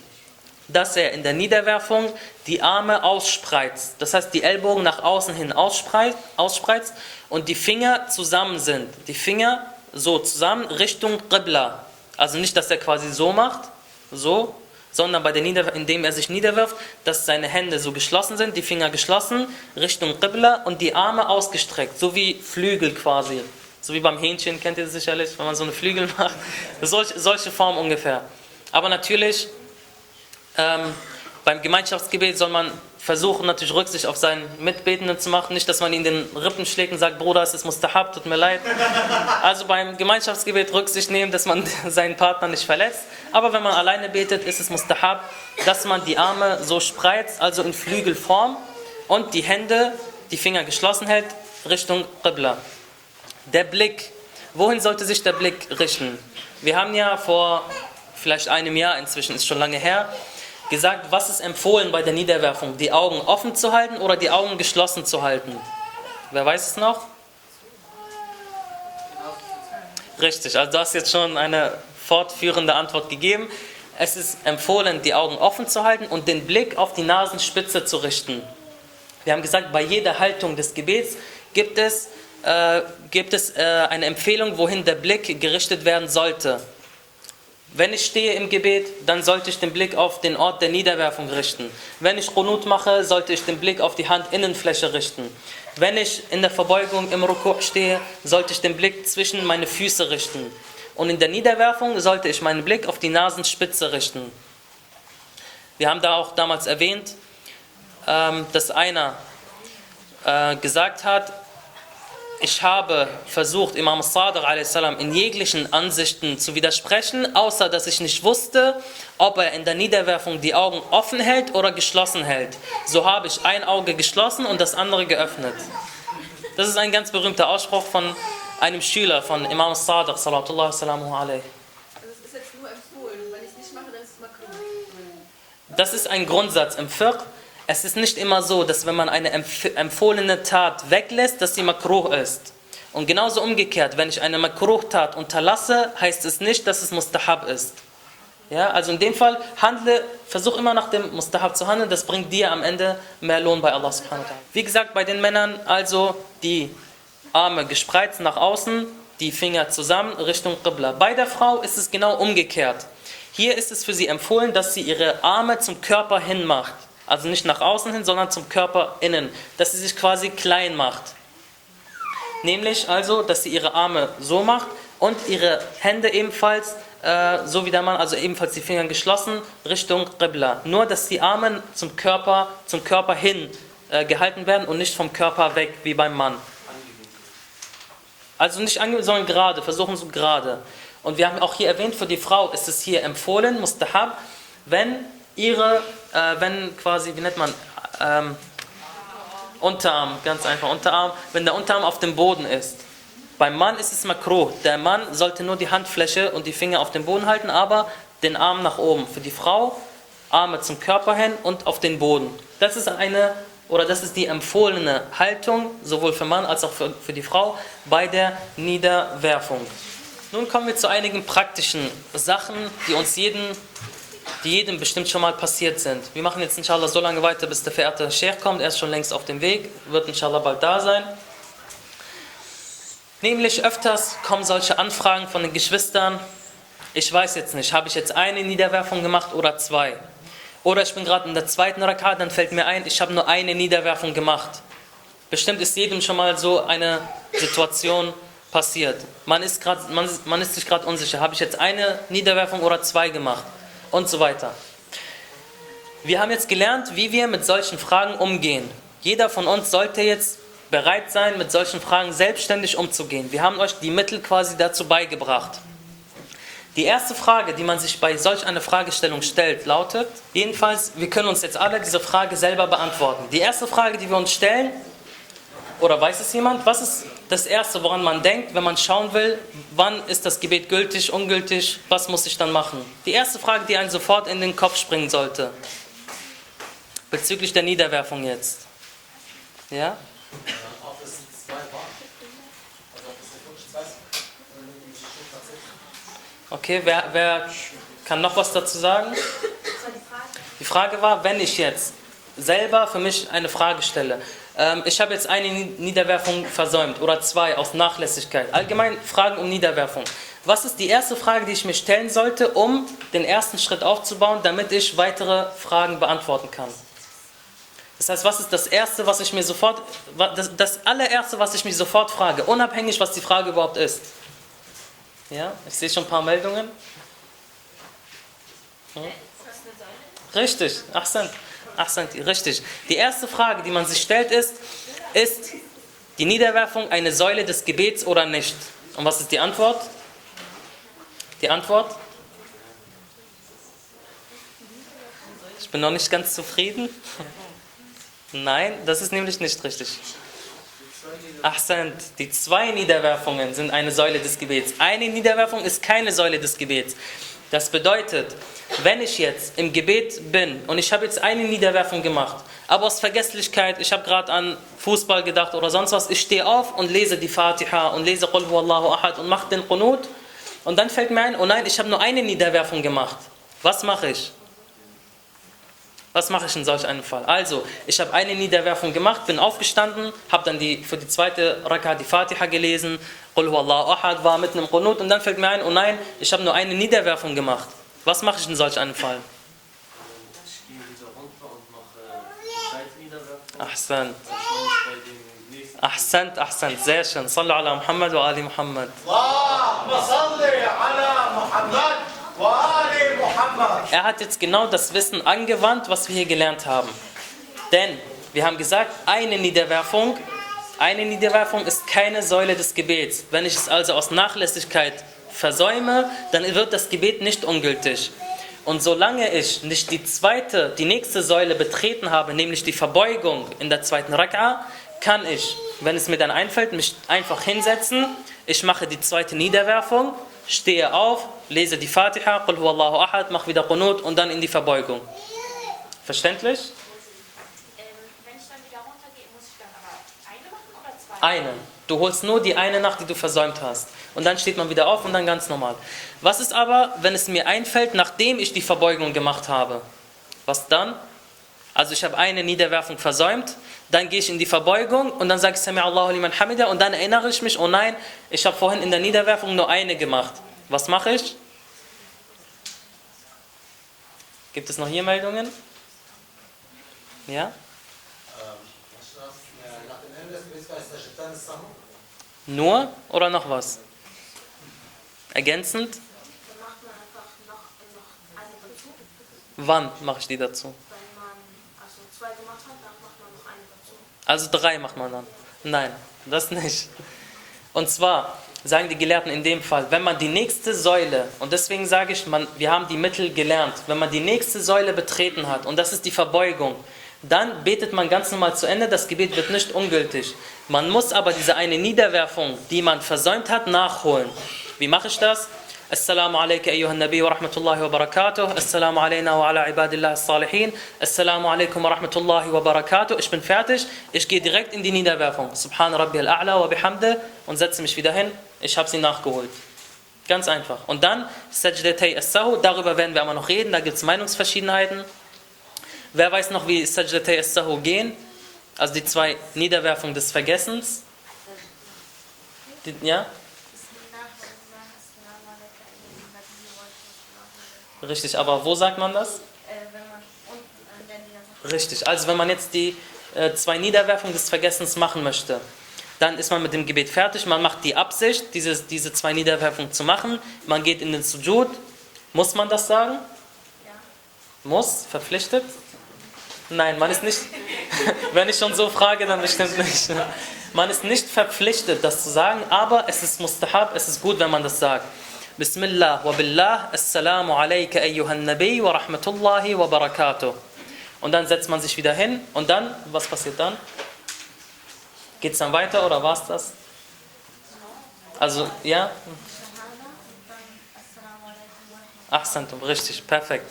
dass er in der Niederwerfung die Arme ausspreizt. Das heißt, die Ellbogen nach außen hin ausspreizt, ausspreizt und die Finger zusammen sind. Die Finger so zusammen Richtung Qibla. Also nicht, dass er quasi so macht, so, sondern bei der Nieder indem er sich niederwirft, dass seine Hände so geschlossen sind, die Finger geschlossen, Richtung Qibla und die Arme ausgestreckt, so wie Flügel quasi. So wie beim Hähnchen, kennt ihr das sicherlich, wenn man so eine Flügel macht. Solche, solche Form ungefähr. Aber natürlich, ähm, beim Gemeinschaftsgebet soll man versuchen, natürlich Rücksicht auf seinen Mitbetenden zu machen. Nicht, dass man ihn den Rippen schlägt und sagt, Bruder, es ist mustahab, tut mir leid. Also beim Gemeinschaftsgebet Rücksicht nehmen, dass man seinen Partner nicht verletzt. Aber wenn man alleine betet, ist es mustahab, dass man die Arme so spreizt, also in Flügelform und die Hände, die Finger geschlossen hält, Richtung Qibla. Der Blick. Wohin sollte sich der Blick richten? Wir haben ja vor vielleicht einem Jahr, inzwischen ist schon lange her, gesagt, was ist empfohlen bei der Niederwerfung? Die Augen offen zu halten oder die Augen geschlossen zu halten? Wer weiß es noch? Richtig, also du hast jetzt schon eine fortführende Antwort gegeben. Es ist empfohlen, die Augen offen zu halten und den Blick auf die Nasenspitze zu richten. Wir haben gesagt, bei jeder Haltung des Gebets gibt es, äh, gibt es äh, eine Empfehlung, wohin der Blick gerichtet werden sollte. Wenn ich stehe im Gebet, dann sollte ich den Blick auf den Ort der Niederwerfung richten. Wenn ich Qunut mache, sollte ich den Blick auf die Handinnenfläche richten. Wenn ich in der Verbeugung im Ruku' stehe, sollte ich den Blick zwischen meine Füße richten. Und in der Niederwerfung sollte ich meinen Blick auf die Nasenspitze richten. Wir haben da auch damals erwähnt, ähm, dass einer äh, gesagt hat, ich habe versucht, Imam a.s. in jeglichen Ansichten zu widersprechen, außer dass ich nicht wusste, ob er in der Niederwerfung die Augen offen hält oder geschlossen hält. So habe ich ein Auge geschlossen und das andere geöffnet. Das ist ein ganz berühmter Ausspruch von einem Schüler von Imam Sadiq sallallahu alayhi. Also es ist jetzt nur empfohlen. Wenn ich es nicht mache, dann ist es makruh. Das ist ein Grundsatz im Fiqh. Es ist nicht immer so, dass wenn man eine empf empfohlene Tat weglässt, dass sie makruh ist. Und genauso umgekehrt, wenn ich eine Makruh-Tat unterlasse, heißt es nicht, dass es mustahab ist. Ja, also in dem Fall handle, versuch immer nach dem Mustahab zu handeln, das bringt dir am Ende mehr Lohn bei Allah subhanahu wa ta'ala. Wie gesagt, bei den Männern also die Arme gespreizt nach außen, die Finger zusammen Richtung Qibla. Bei der Frau ist es genau umgekehrt. Hier ist es für sie empfohlen, dass sie ihre Arme zum Körper hin macht. Also nicht nach außen hin, sondern zum Körper innen. Dass sie sich quasi klein macht. Nämlich also, dass sie ihre Arme so macht und ihre Hände ebenfalls, äh, so wie der Mann, also ebenfalls die Finger geschlossen, Richtung Qibla. Nur, dass die Arme zum Körper, zum Körper hin äh, gehalten werden und nicht vom Körper weg, wie beim Mann. Also nicht angewiesen, sondern gerade, versuchen so gerade. Und wir haben auch hier erwähnt, für die Frau ist es hier empfohlen, mustahab, wenn ihre, äh, wenn quasi, wie nennt man, ähm, Unterarm, ganz einfach, Unterarm, wenn der Unterarm auf dem Boden ist. Beim Mann ist es makro. Der Mann sollte nur die Handfläche und die Finger auf dem Boden halten, aber den Arm nach oben. Für die Frau Arme zum Körper hin und auf den Boden. Das ist eine oder das ist die empfohlene Haltung, sowohl für Mann als auch für, für die Frau, bei der Niederwerfung. Nun kommen wir zu einigen praktischen Sachen, die uns jeden, die jedem bestimmt schon mal passiert sind. Wir machen jetzt inshallah so lange weiter, bis der verehrte Sheikh kommt. Er ist schon längst auf dem Weg, wird inshallah bald da sein. Nämlich öfters kommen solche Anfragen von den Geschwistern. Ich weiß jetzt nicht, habe ich jetzt eine Niederwerfung gemacht oder zwei? Oder ich bin gerade in der zweiten Rakat, dann fällt mir ein, ich habe nur eine Niederwerfung gemacht. Bestimmt ist jedem schon mal so eine Situation passiert. Man ist, grad, man, man ist sich gerade unsicher, habe ich jetzt eine Niederwerfung oder zwei gemacht? Und so weiter. Wir haben jetzt gelernt, wie wir mit solchen Fragen umgehen. Jeder von uns sollte jetzt bereit sein, mit solchen Fragen selbstständig umzugehen. Wir haben euch die Mittel quasi dazu beigebracht. Die erste Frage, die man sich bei solch einer Fragestellung stellt, lautet, jedenfalls, wir können uns jetzt alle diese Frage selber beantworten. Die erste Frage, die wir uns stellen, oder weiß es jemand, was ist das Erste, woran man denkt, wenn man schauen will, wann ist das Gebet gültig, ungültig, was muss ich dann machen? Die erste Frage, die einem sofort in den Kopf springen sollte, bezüglich der Niederwerfung jetzt. Ja? Okay, wer, wer kann noch was dazu sagen? Die Frage war, wenn ich jetzt selber für mich eine Frage stelle, ähm, ich habe jetzt eine Niederwerfung versäumt oder zwei aus Nachlässigkeit. Allgemein Fragen um Niederwerfung. Was ist die erste Frage, die ich mir stellen sollte, um den ersten Schritt aufzubauen, damit ich weitere Fragen beantworten kann? Das heißt, was ist das Erste, was ich mir sofort, das, das allererste, was ich mich sofort frage, unabhängig, was die Frage überhaupt ist? Ja, ich sehe schon ein paar Meldungen. Hm? Richtig, Ahsan, Ahsan, richtig. Die erste Frage, die man sich stellt, ist, ist die Niederwerfung eine Säule des Gebets oder nicht? Und was ist die Antwort? Die Antwort? Ich bin noch nicht ganz zufrieden. Nein, das ist nämlich nicht richtig. Ahsand, die zwei Niederwerfungen sind eine Säule des Gebets. Eine Niederwerfung ist keine Säule des Gebets. Das bedeutet, wenn ich jetzt im Gebet bin und ich habe jetzt eine Niederwerfung gemacht, aber aus Vergesslichkeit, ich habe gerade an Fußball gedacht oder sonst was, ich stehe auf und lese die Fatiha und lese Qul Allahu Ahad und mache den Qunut und dann fällt mir ein, oh nein, ich habe nur eine Niederwerfung gemacht. Was mache ich? Was mache ich in solch einem Fall? Also, ich habe eine Niederwerfung gemacht, bin aufgestanden, habe dann die, für die zweite Raka die Fatiha gelesen, Qul Allahu Ahad war mitten im Qunut und dann fällt mir ein, oh nein, ich habe nur eine Niederwerfung gemacht. Was mache ich in solch einem Fall? Ich gehe wieder runter und mache Zeitniederwerfung. Ahsan. Ahsan, Ahsan, sehr schön. Sallu ala Muhammad wa ali Muhammad. Allahumma salli ala Muhammad wa ali Muhammad. Er hat jetzt genau das Wissen angewandt, was wir hier gelernt haben. Denn wir haben gesagt, eine Niederwerfung, eine Niederwerfung ist keine Säule des Gebets. Wenn ich es also aus Nachlässigkeit versäume, dann wird das Gebet nicht ungültig. Und solange ich nicht die zweite, die nächste Säule betreten habe, nämlich die Verbeugung in der zweiten Rak'a, kann ich, wenn es mir dann einfällt, mich einfach hinsetzen. Ich mache die zweite Niederwerfung, stehe auf, lese die Fatiha, Qul huwallahu ahad, mache wieder Qunut und dann in die Verbeugung. Verständlich? Eine. Du holst nur die eine nach, die du versäumt hast. Und dann steht man wieder auf und dann ganz normal. Was ist aber, wenn es mir einfällt, nachdem ich die Verbeugung gemacht habe? Was dann? Also ich habe eine Niederwerfung versäumt, dann gehe ich in die Verbeugung und dann sage ich Sami Allahu liman hamida und dann erinnere ich mich, oh nein, ich habe vorhin in der Niederwerfung nur eine gemacht. Was mache ich? Gibt es noch hier Meldungen? Ja? Sahu. Nur oder noch was? Ergänzend? Dann macht man einfach noch, noch eine dazu. Wann mache ich die dazu. Also drei macht man dann. Nein, das nicht. Und zwar sagen die Gelehrten in dem Fall, wenn man die nächste Säule, und deswegen sage ich, man, wir haben die Mittel gelernt, wenn man die nächste Säule betreten hat, und das ist die Verbeugung, dann betet man ganz normal zu Ende, das Gebet wird nicht ungültig. Man muss aber diese eine Niederwerfung, die man versäumt hat, nachholen. Wie mache ich das? Assalamu alaikum ayyuhan Nabi wa rahmatullahi wa barakatuh. Assalamu alayna wa ala ibadillah salihin. Assalamu alaikum wa rahmatullahi wa barakatuh. Ich bin fertig. Ich gehe direkt in die Niederwerfung. Subhan rabbi al-a'la wa bihamde und setze mich wieder hin. Ich habe sie nachgeholt. Ganz einfach. Und dann Sajdatay as-Sahu. Darüber werden wir aber noch reden. Da gibt es Meinungsverschiedenheiten. Wer weiß noch, wie Sajdatay as-Sahu gehen? Also die zwei Niederwerfungen des Vergessens. Die, ja? Richtig, aber wo sagt man das? wenn man unten an der Niederwerfung. Richtig, also wenn man jetzt die äh, zwei Niederwerfungen des Vergessens machen möchte, dann ist man mit dem Gebet fertig, man macht die Absicht, diese, diese zwei Niederwerfungen zu machen, man geht in den Sujud. Muss man das sagen? Ja. Muss? Verpflichtet? Nein, man ist nicht, wenn ich schon so frage, dann bestimmt nicht. Man ist nicht verpflichtet, das zu sagen, aber es ist mustahab, es ist gut, wenn man das sagt. Bismillah wa billah, assalamu alayka ayyuhan nabi wa rahmatullahi wa barakatuh. Und dann setzt man sich wieder hin und dann, was passiert dann? Geht es dann weiter oder war es das? Also, ja? Rahmatullahi. Ahsantum, richtig, perfekt.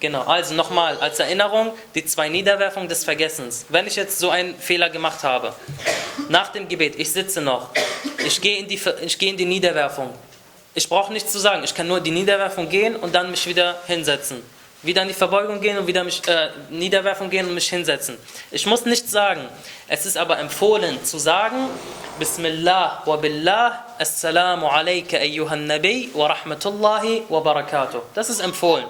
Genau, also nochmal als Erinnerung, die zwei Niederwerfungen des Vergessens. Wenn ich jetzt so einen Fehler gemacht habe, nach dem Gebet, ich sitze noch, ich gehe in die, ich gehe in die Niederwerfung. Ich brauche nichts zu sagen, ich kann nur die Niederwerfung gehen und dann mich wieder hinsetzen. wieder in die Verbeugung gehen und wieder mich, äh, Niederwerfung gehen und mich hinsetzen. Ich muss nichts sagen. Es ist aber empfohlen zu sagen, Bismillah wa billah, Assalamu alayka ayyuhan Nabi wa rahmatullahi wa barakatuh. Das ist empfohlen.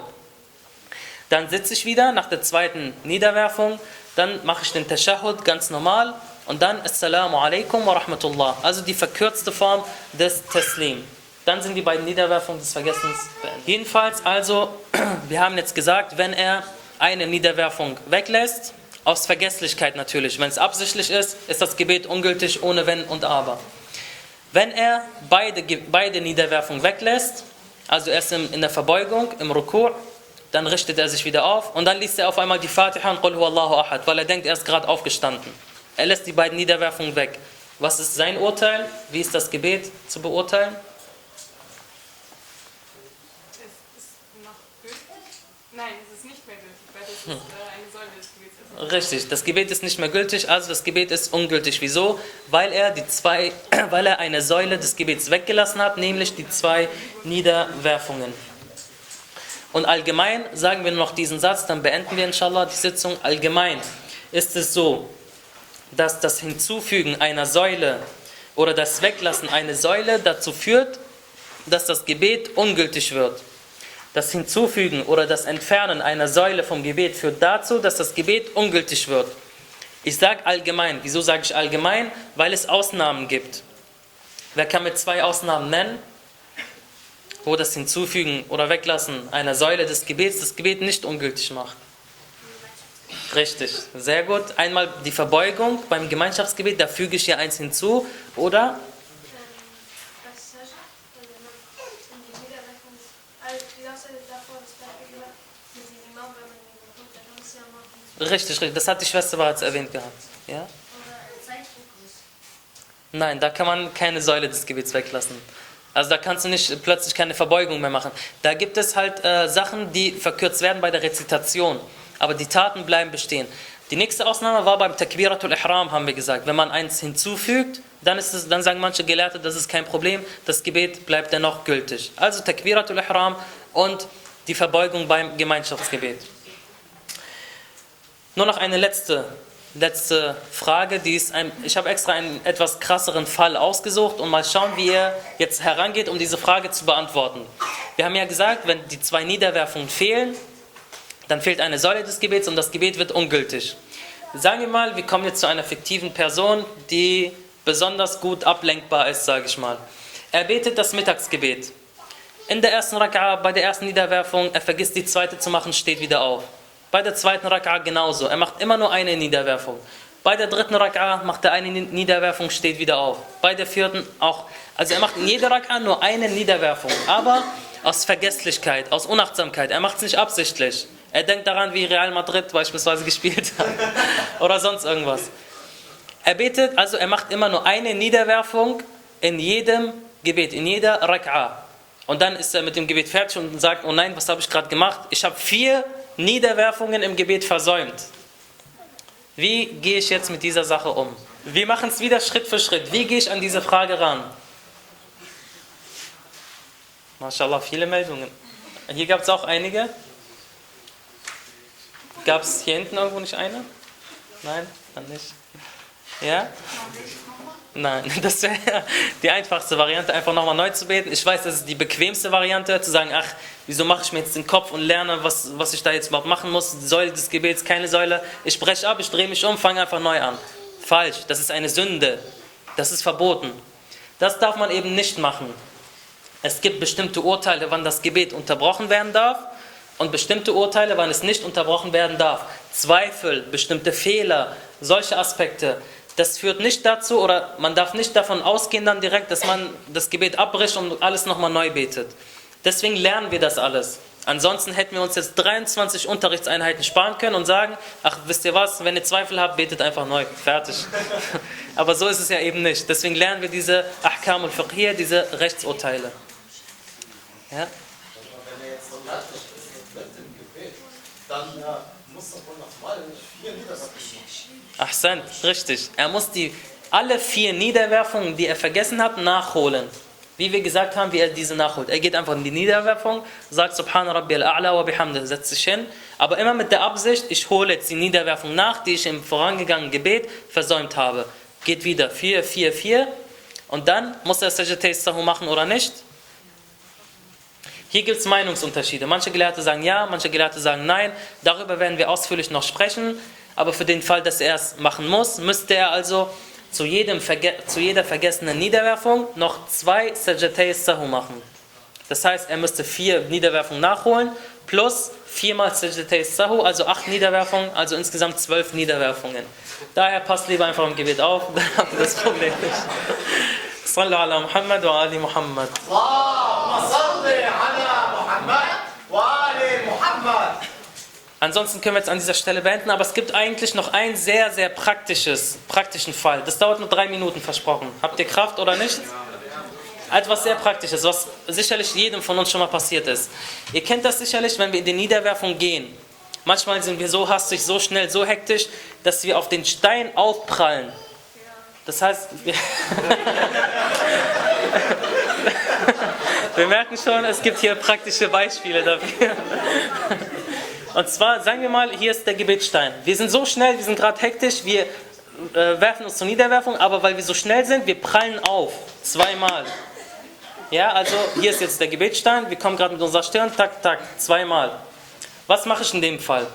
Dann sitze ich wieder nach der zweiten Niederwerfung, dann mache ich den Tashahud ganz normal und dann Assalamu alaikum wa rahmatullah. Also die verkürzte Form des Taslim. Dann sind die beiden Niederwerfungen des Vergessens beendet. Jedenfalls also, wir haben jetzt gesagt, wenn er eine Niederwerfung weglässt, aus Vergesslichkeit natürlich, wenn es absichtlich ist, ist das Gebet ungültig ohne Wenn und Aber. Wenn er beide, beide Niederwerfungen weglässt, also erst in der Verbeugung, im Rukur, dann richtet er sich wieder auf und dann liest er auf einmal die Fatiha und Qul Allahu ahad, weil er denkt, er ist gerade aufgestanden. Er lässt die beiden Niederwerfungen weg. Was ist sein Urteil? Wie ist das Gebet zu beurteilen? Es ist noch gültig? Nein, es ist nicht mehr gültig, weil das ist äh, eine Säule des Gebets. ist. Richtig, das Gebet ist nicht mehr gültig, also das Gebet ist ungültig. Wieso? Weil er, die zwei, weil er eine Säule des Gebets weggelassen hat, nämlich die zwei Niederwerfungen. Und allgemein sagen wir noch diesen Satz, dann beenden wir inshallah die Sitzung. Allgemein ist es so, dass das Hinzufügen einer Säule oder das Weglassen einer Säule dazu führt, dass das Gebet ungültig wird. Das Hinzufügen oder das Entfernen einer Säule vom Gebet führt dazu, dass das Gebet ungültig wird. Ich sage allgemein. Wieso sage ich allgemein? Weil es Ausnahmen gibt. Wer kann mir zwei Ausnahmen nennen, wo das Hinzufügen oder Weglassen einer Säule des Gebets das Gebet nicht ungültig macht? Richtig, sehr gut. Einmal die Verbeugung beim Gemeinschaftsgebet, da füge ich hier eins hinzu. Oder Passage, wenn man in die Niederwerfung, also die ganze Zeit davor das Beispiel gemacht, mit dem Imam, wenn man den bekommt, dann kann man es ja machen. Richtig, richtig, das hat die Schwester bereits erwähnt gehabt. Ja? Nein, da kann man keine Säule des Gebets weglassen. Also da kannst du nicht plötzlich keine Verbeugung mehr machen. Da gibt es halt äh, Sachen, die verkürzt werden bei der Rezitation. Aber die Taten bleiben bestehen. Die nächste Ausnahme war beim Takbiratul Ihram, haben wir gesagt. Wenn man eins hinzufügt, dann, ist es, dann sagen manche Gelehrte, das ist kein Problem, das Gebet bleibt dennoch gültig. Also Takbiratul Ihram und die Verbeugung beim Gemeinschaftsgebet. Nur noch eine letzte, letzte Frage. Die ist ein, ich habe extra einen etwas krasseren Fall ausgesucht und mal schauen, wie ihr jetzt herangeht, um diese Frage zu beantworten. Wir haben ja gesagt, wenn die zwei Niederwerfungen fehlen, dann fehlt eine Säule des Gebets und das Gebet wird ungültig. Sagen wir mal, wir kommen jetzt zu einer fiktiven Person, die besonders gut ablenkbar ist, sage ich mal. Er betet das Mittagsgebet. In der ersten Raka'a, bei der ersten Niederwerfung, er vergisst die zweite zu machen, steht wieder auf. Bei der zweiten Raka'a genauso. Er macht immer nur eine Niederwerfung. Bei der dritten Raka'a macht er eine Niederwerfung, steht wieder auf. Bei der vierten auch. Also er macht in jeder Raka'a nur eine Niederwerfung. Aber aus Vergesslichkeit, aus Unachtsamkeit. Er macht es nicht absichtlich. Er denkt daran, wie Real Madrid beispielsweise gespielt hat. Oder sonst irgendwas. Er betet, also er macht immer nur eine Niederwerfung in jedem Gebet, in jeder Rak'a. Und dann ist er mit dem Gebet fertig und sagt, oh nein, was habe ich gerade gemacht? Ich habe vier Niederwerfungen im Gebet versäumt. Wie gehe ich jetzt mit dieser Sache um? Wir machen es wieder Schritt für Schritt. Wie gehe ich an diese Frage ran? Mashallah, viele Meldungen. Hier gab es auch einige. Gab es hier hinten irgendwo nicht eine? Nein, dann nicht. Ja? Nein, das wäre die einfachste Variante, einfach nochmal neu zu beten. Ich weiß, das ist die bequemste Variante, zu sagen, ach, wieso mache ich mir jetzt den Kopf und lerne, was, was ich da jetzt überhaupt machen muss. Säule des Gebets, keine Säule. Ich breche ab, ich drehe mich um, fange einfach neu an. Falsch, das ist eine Sünde. Das ist verboten. Das darf man eben nicht machen. Es gibt bestimmte Urteile, wann das Gebet unterbrochen werden darf und bestimmte Urteile, wann es nicht unterbrochen werden darf. Zweifel, bestimmte Fehler, solche Aspekte. Das führt nicht dazu, oder man darf nicht davon ausgehen dann direkt, dass man das Gebet abbricht und alles nochmal neu betet. Deswegen lernen wir das alles. Ansonsten hätten wir uns jetzt 23 Unterrichtseinheiten sparen können und sagen, ach, wisst ihr was, wenn ihr Zweifel habt, betet einfach neu. Fertig. Aber so ist es ja eben nicht. Deswegen lernen wir diese Ahkam und Fiqhir, diese Rechtsurteile. Ja? Wenn er jetzt so ist dem Gebet, dann Ahsan, richtig. Er muss die, alle vier Niederwerfungen, die er vergessen hat, nachholen. Wie wir gesagt haben, wie er diese nachholt. Er geht einfach in die Niederwerfung, sagt Subhana Rabbi al-A'la wa bihamdih, setzt sich hin, aber immer mit der Absicht, ich hole jetzt die Niederwerfung nach, die ich im vorangegangenen Gebet versäumt habe. Geht wieder 4, 4, 4 und dann muss er Sajdatay Sahu machen oder nicht. Hier gibt es Meinungsunterschiede. Manche Gelehrte sagen ja, manche Gelehrte sagen nein. Darüber werden wir ausführlich noch sprechen. Aber für den Fall, dass er es machen muss, müsste er also zu, jedem Verge zu jeder vergessenen Niederwerfung noch zwei Sajjatay Sahu machen. Das heißt, er müsste vier Niederwerfungen nachholen, plus viermal Sajjatay Sahu, also acht Niederwerfungen, also insgesamt zwölf Niederwerfungen. Daher passt lieber einfach im Gebet auf, dann habt ihr das Problem nicht. Sallallahu ala Muhammad wa Ali Muhammad. Allahumma Ansonsten können wir jetzt an dieser Stelle beenden, aber es gibt eigentlich noch einen sehr, sehr praktisches, praktischen Fall. Das dauert nur drei Minuten, versprochen. Habt ihr Kraft oder nicht? Etwas sehr Praktisches, was sicherlich jedem von uns schon mal passiert ist. Ihr kennt das sicherlich, wenn wir in die Niederwerfung gehen. Manchmal sind wir so hastig, so schnell, so hektisch, dass wir auf den Stein aufprallen. Das heißt, wir, wir merken schon, es gibt hier praktische Beispiele dafür. Und zwar, sagen wir mal, hier ist der Gebetsstein. Wir sind so schnell, wir sind gerade hektisch, wir äh, werfen uns zur Niederwerfung, aber weil wir so schnell sind, wir prallen auf. Zweimal. Ja, also hier ist jetzt der Gebetsstein, wir kommen gerade mit unserer Stirn, tak, tak, zweimal. Was mache ich in dem Fall?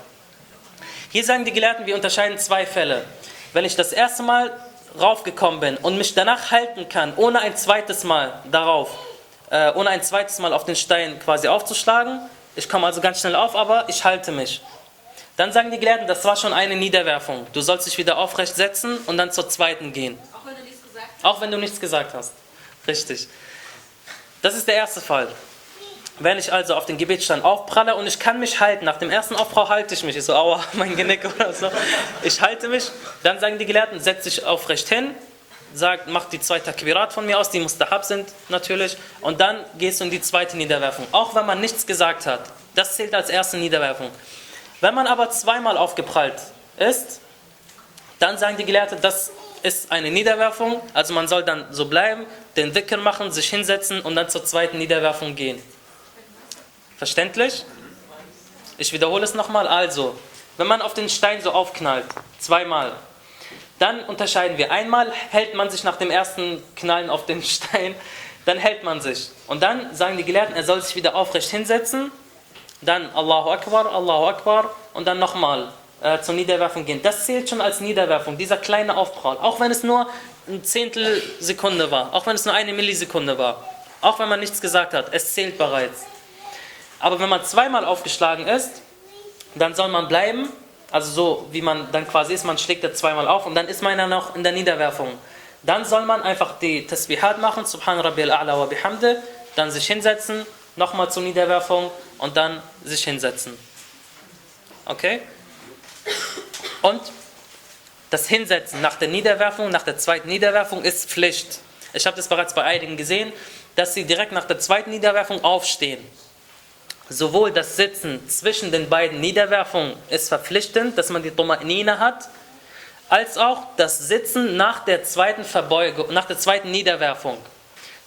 Hier sagen die Gelehrten, wir unterscheiden zwei Fälle. Wenn ich das erste Mal raufgekommen bin und mich danach halten kann, ohne ein zweites Mal darauf, äh, ohne ein zweites Mal auf den Stein quasi aufzuschlagen, ich komme also ganz schnell auf, aber ich halte mich. Dann sagen die Gelehrten, das war schon eine Niederwerfung. Du sollst dich wieder aufrecht setzen und dann zur zweiten gehen. Auch wenn du nichts gesagt hast. Auch wenn du nichts gesagt hast. Richtig. Das ist der erste Fall. Wenn ich also auf den Gebetsstand aufpralle und ich kann mich halten, nach dem ersten Aufprall halte ich mich, ich so, aua, mein Genick oder so. Ich halte mich, dann sagen die Gelehrten, setz dich aufrecht hin, sagt, mach die zwei Takbirat von mir aus, die mustahab sind natürlich, und dann gehst du in die zweite Niederwerfung, auch wenn man nichts gesagt hat. Das zählt als erste Niederwerfung. Wenn man aber zweimal aufgeprallt ist, dann sagen die Gelehrten, das ist eine Niederwerfung, also man soll dann so bleiben, den Dhikr machen, sich hinsetzen und dann zur zweiten Niederwerfung gehen. Verständlich? Ich wiederhole es nochmal. Also, wenn man auf den Stein so aufknallt, zweimal, dann unterscheiden wir. Einmal hält man sich nach dem ersten Knallen auf den Stein, dann hält man sich. Und dann sagen die Gelehrten, er soll sich wieder aufrecht hinsetzen, dann Allahu Akbar, Allahu Akbar und dann nochmal äh, zur Niederwerfung gehen. Das zählt schon als Niederwerfung, dieser kleine Aufprall. Auch wenn es nur ein Zehntel Sekunde war, auch wenn es nur eine Millisekunde war, auch wenn man nichts gesagt hat, es zählt bereits. Aber wenn man zweimal aufgeschlagen ist, dann soll man bleiben, also so wie man dann quasi ist, man schlägt ja zweimal auf und dann ist man ja noch in der Niederwerfung. Dann soll man einfach die Tasbihat machen, Subhan Rabbi al-A'la wa bihamde, dann sich hinsetzen, nochmal zur Niederwerfung und dann sich hinsetzen. Okay? Und das Hinsetzen nach der Niederwerfung, nach der zweiten Niederwerfung ist Pflicht. Ich habe das bereits bei einigen gesehen, dass sie direkt nach der zweiten Niederwerfung aufstehen sowohl das Sitzen zwischen den beiden Niederwerfungen ist verpflichtend, dass man die Tuma'nina hat, als auch das Sitzen nach der zweiten Verbeugung, nach der zweiten Niederwerfung.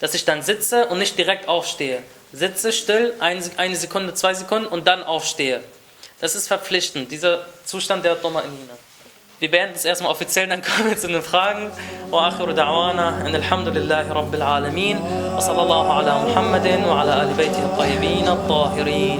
Dass ich dann sitze und nicht direkt aufstehe. Sitze still, eine Sekunde, zwei Sekunden und dann aufstehe. Das ist verpflichtend, dieser Zustand der Tuma'nina. Wir beenden es erstmal offiziell, dann kommen wir zu den Fragen. وآخر دعوانا أن الحمد لله رب العالمين وصلى الله على محمد وعلى آل بيته الطيبين الطاهرين